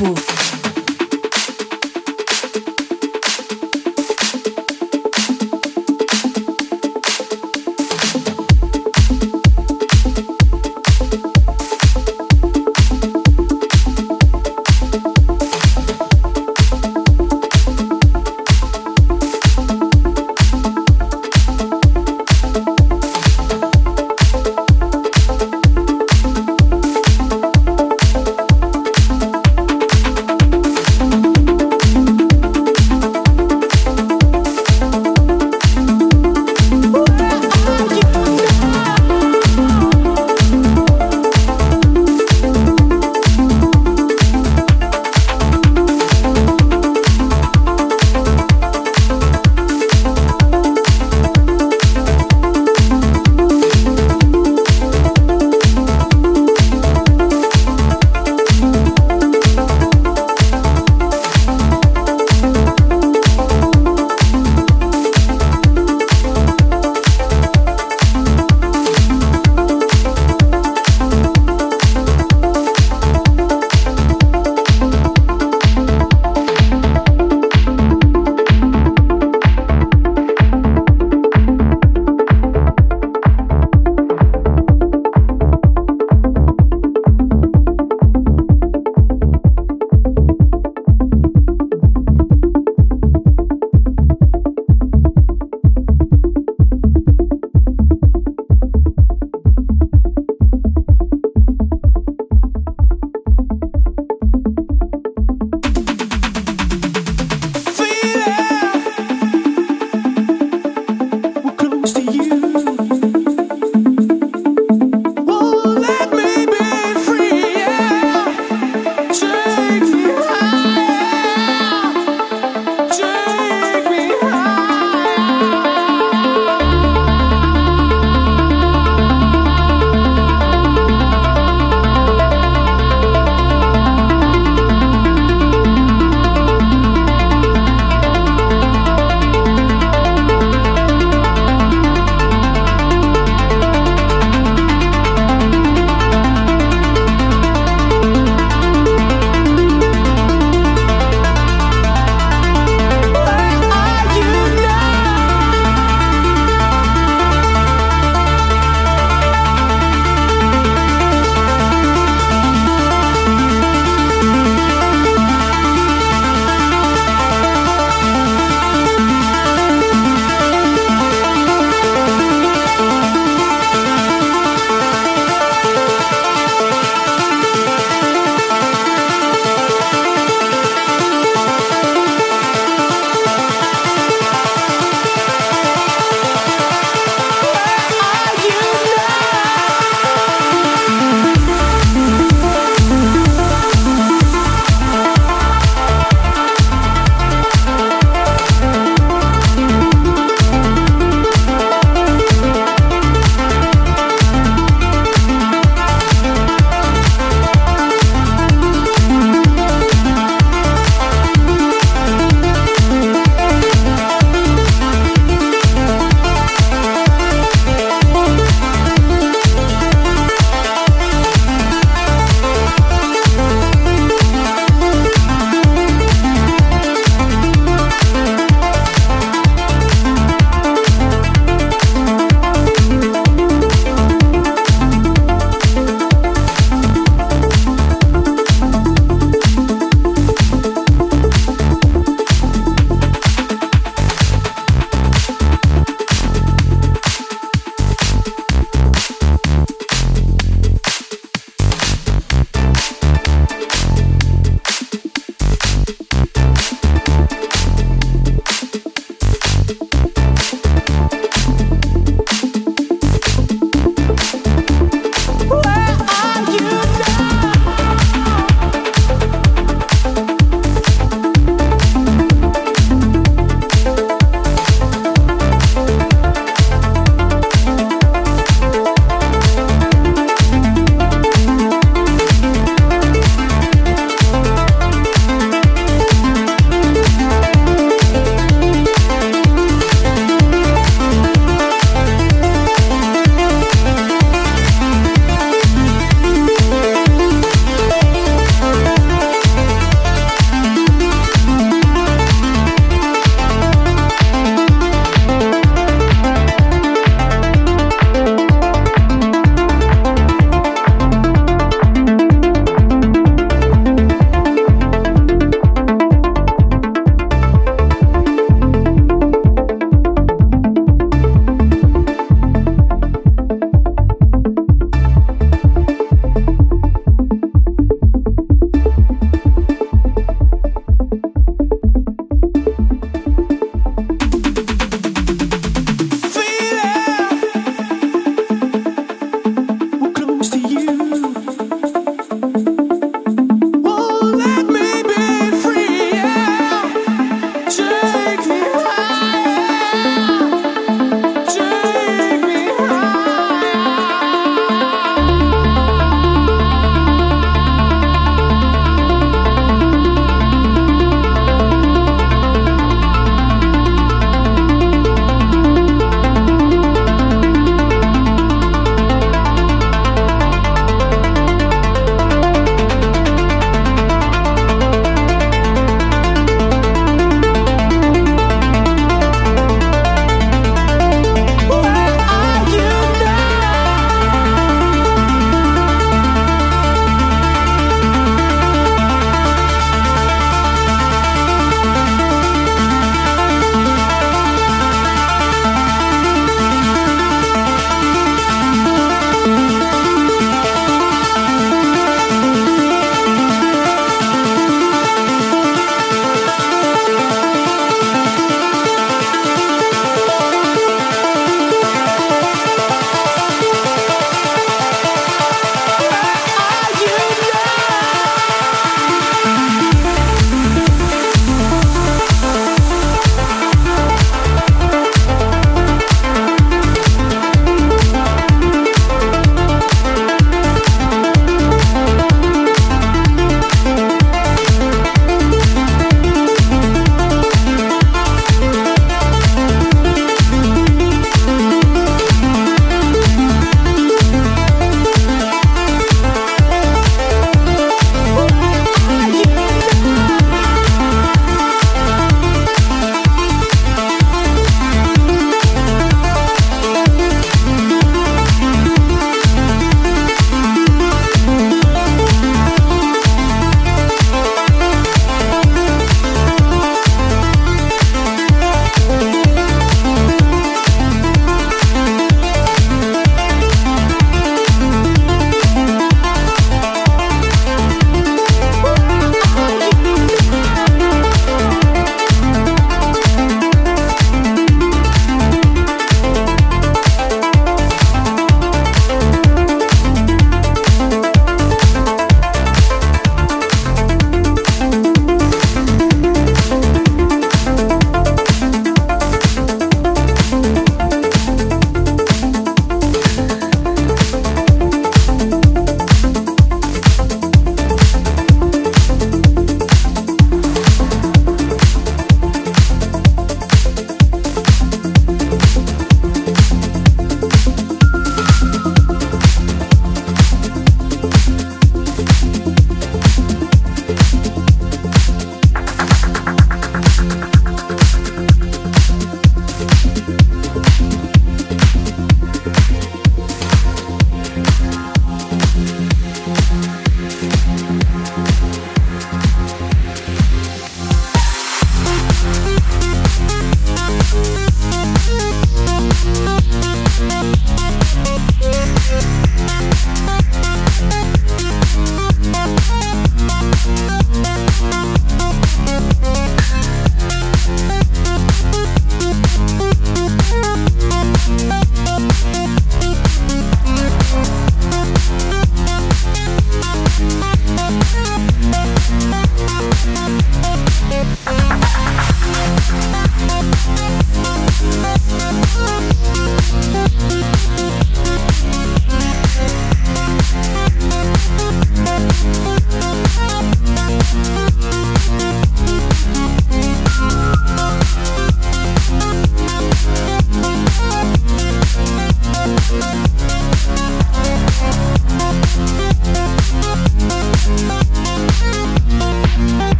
Papo.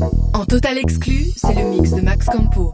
Campo. Total exclu, c'est le mix de Max Campo.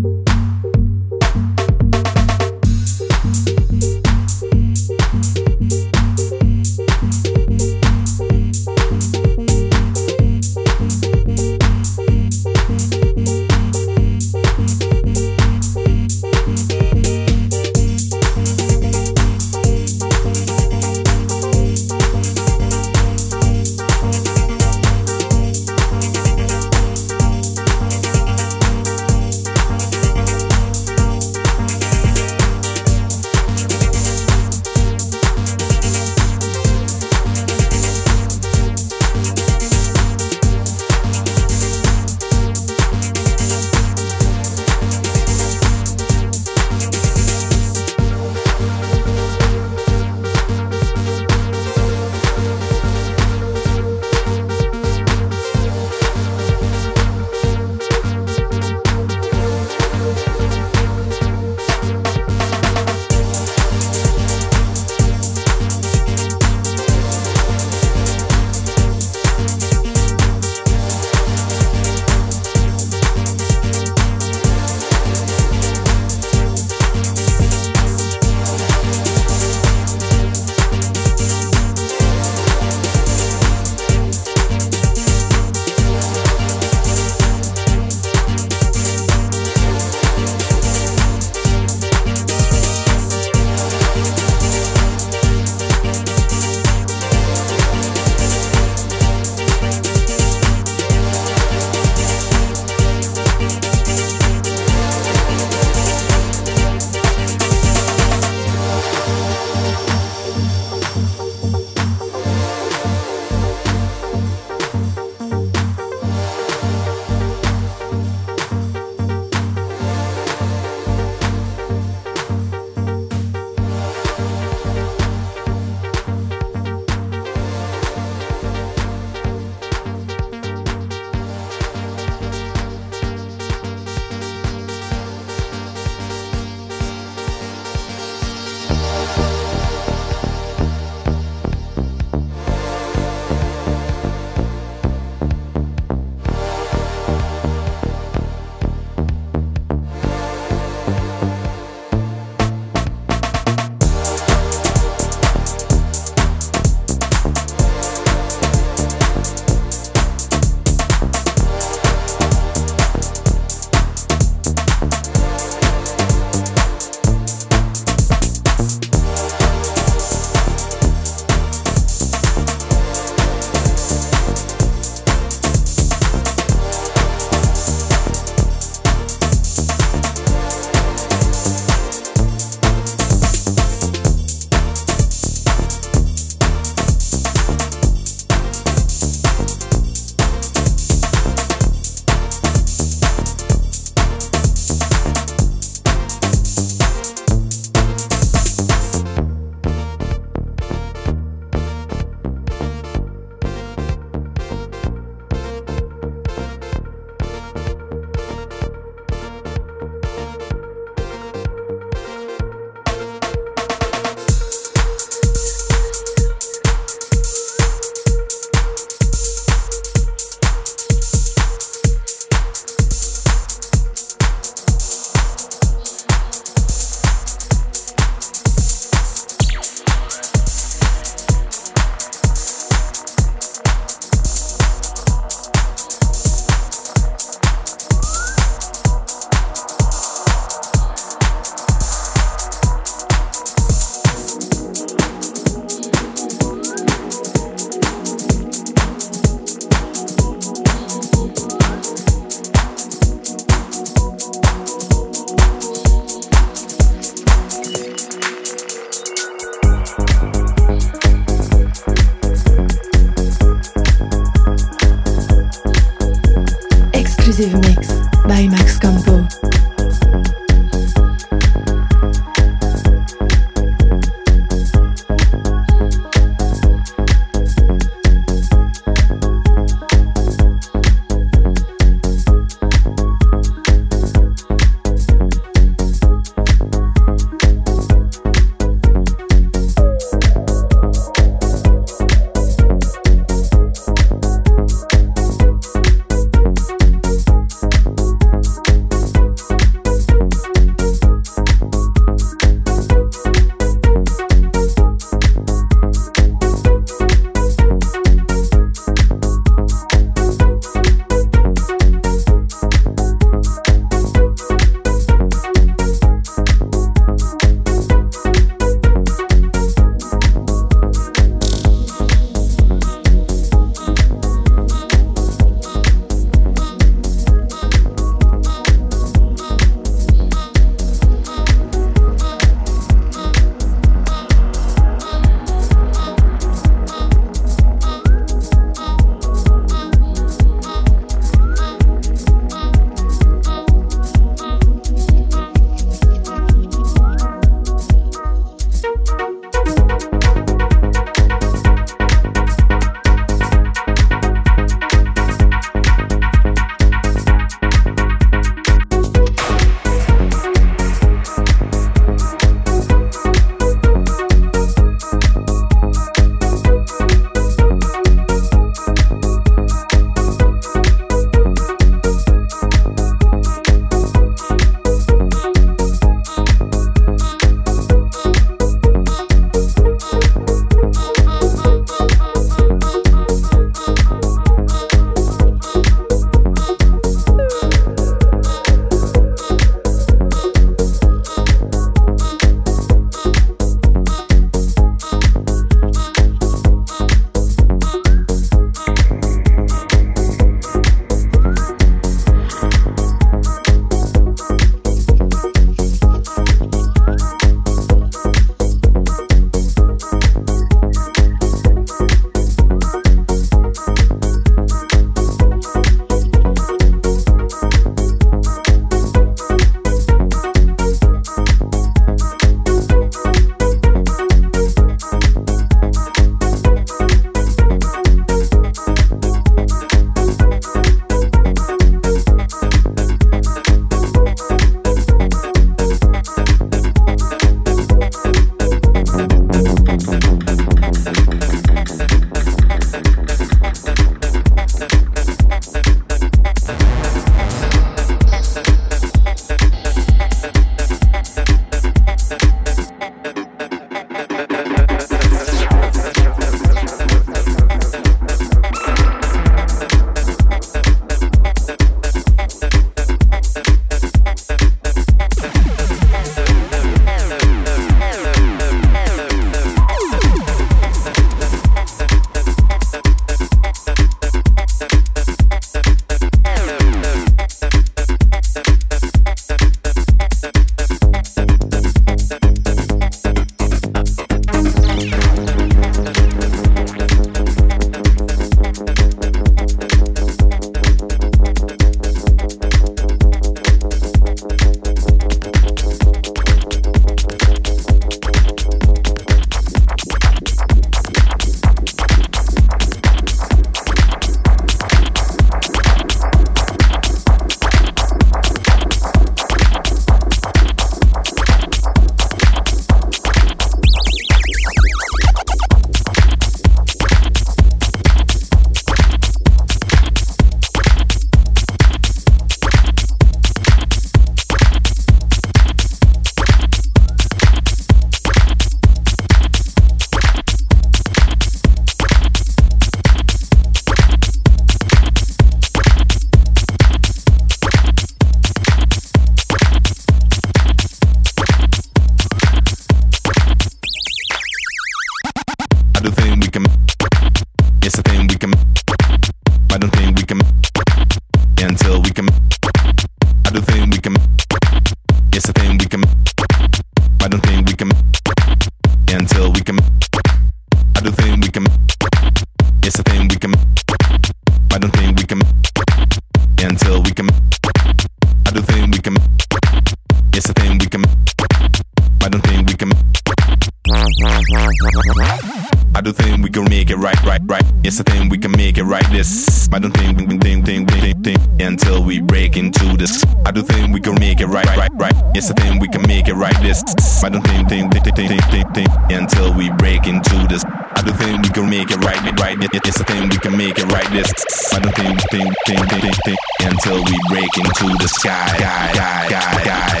This. Think, think, think, think, think, think until we break into the sky. Guy, guy, guy,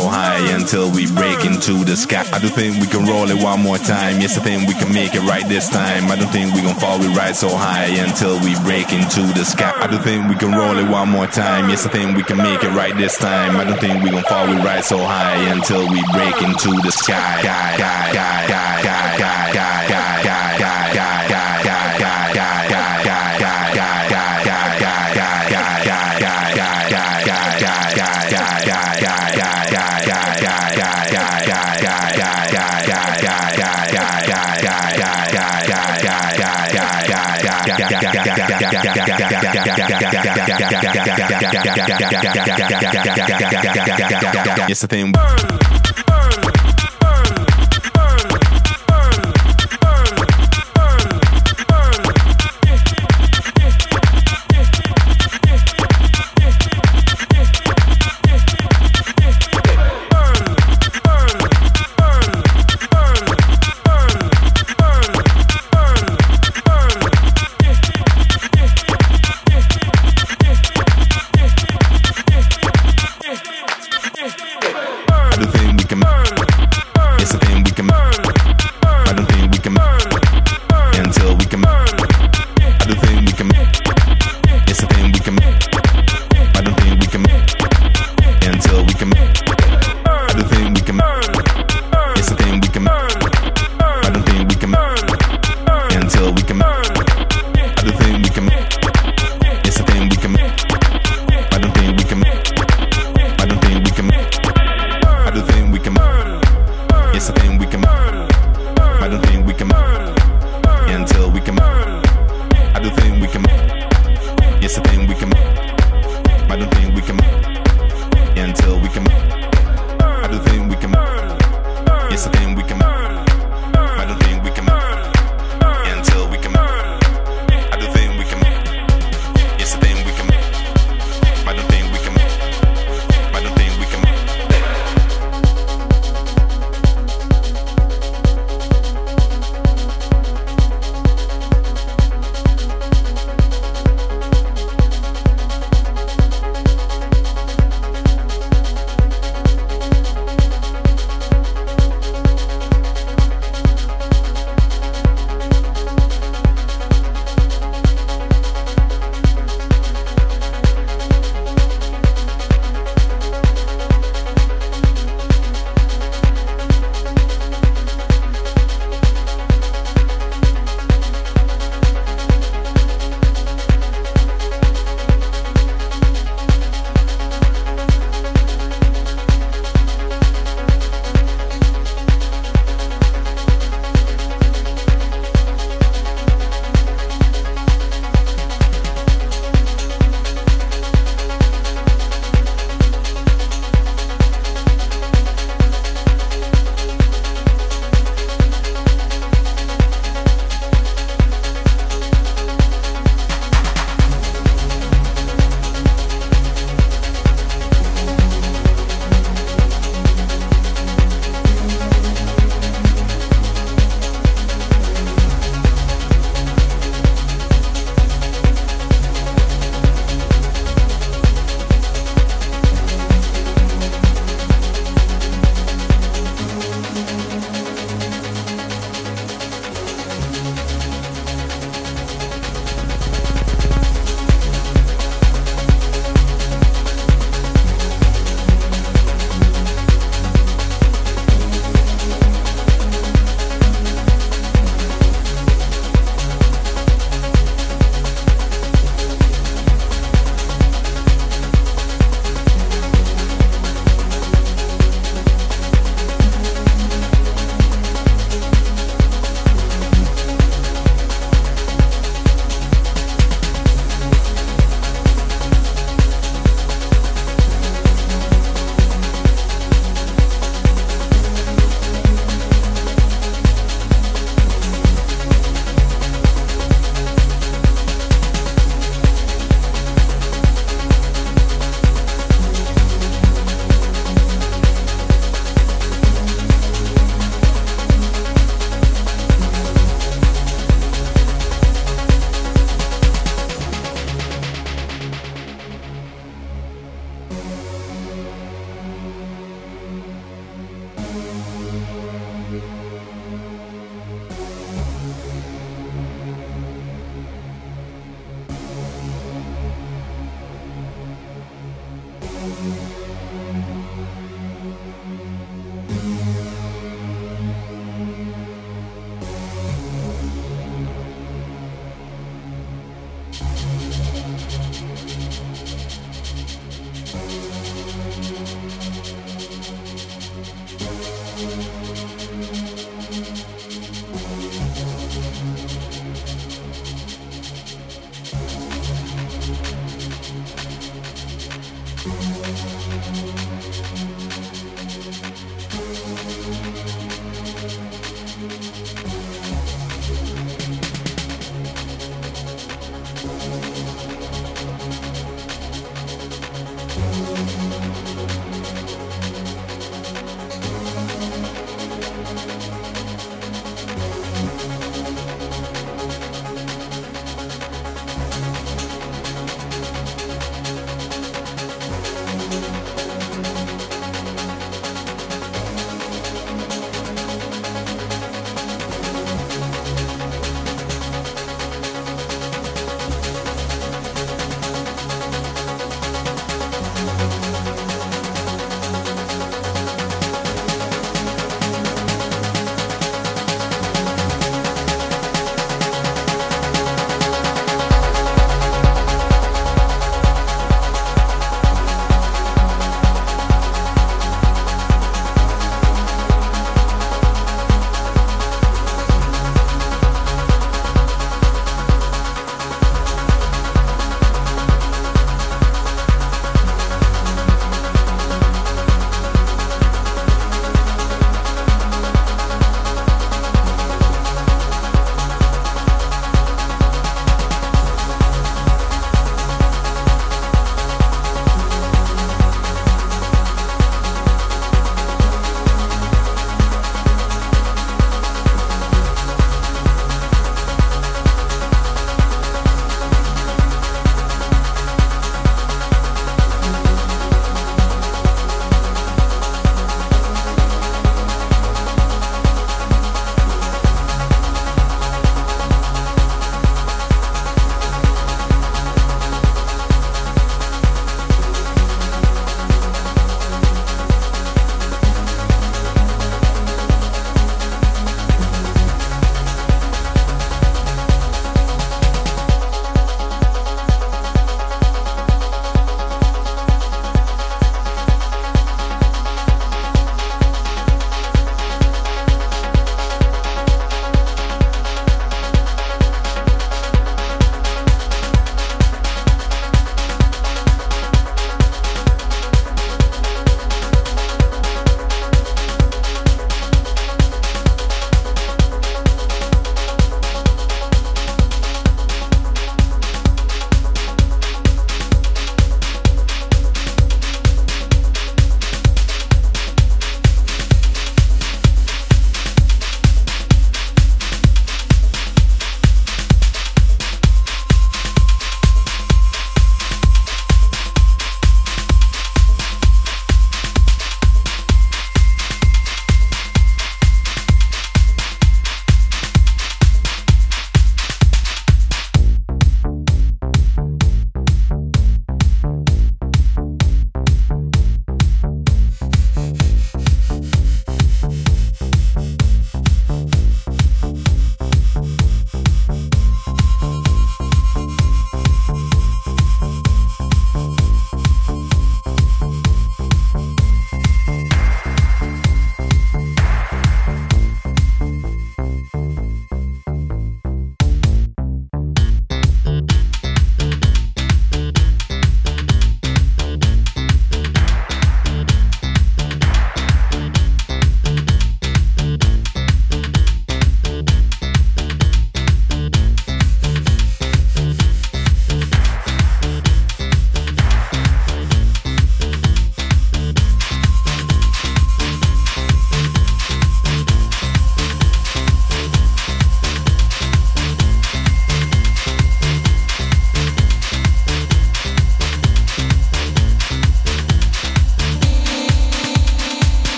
so high until we break into the sky. I don't think we can roll it one more time. Yes, I think we can make it right this time. I don't think we gon' fall, we ride so high until we break into the sky. I don't think we can roll it one more time. Yes, I think we can make it right this time. I don't think we gon' fall, we ride so high until we break into the sky. Guy, guy, guy, guy, guy, guy, guy, guy. It's the thing. I don't thing. we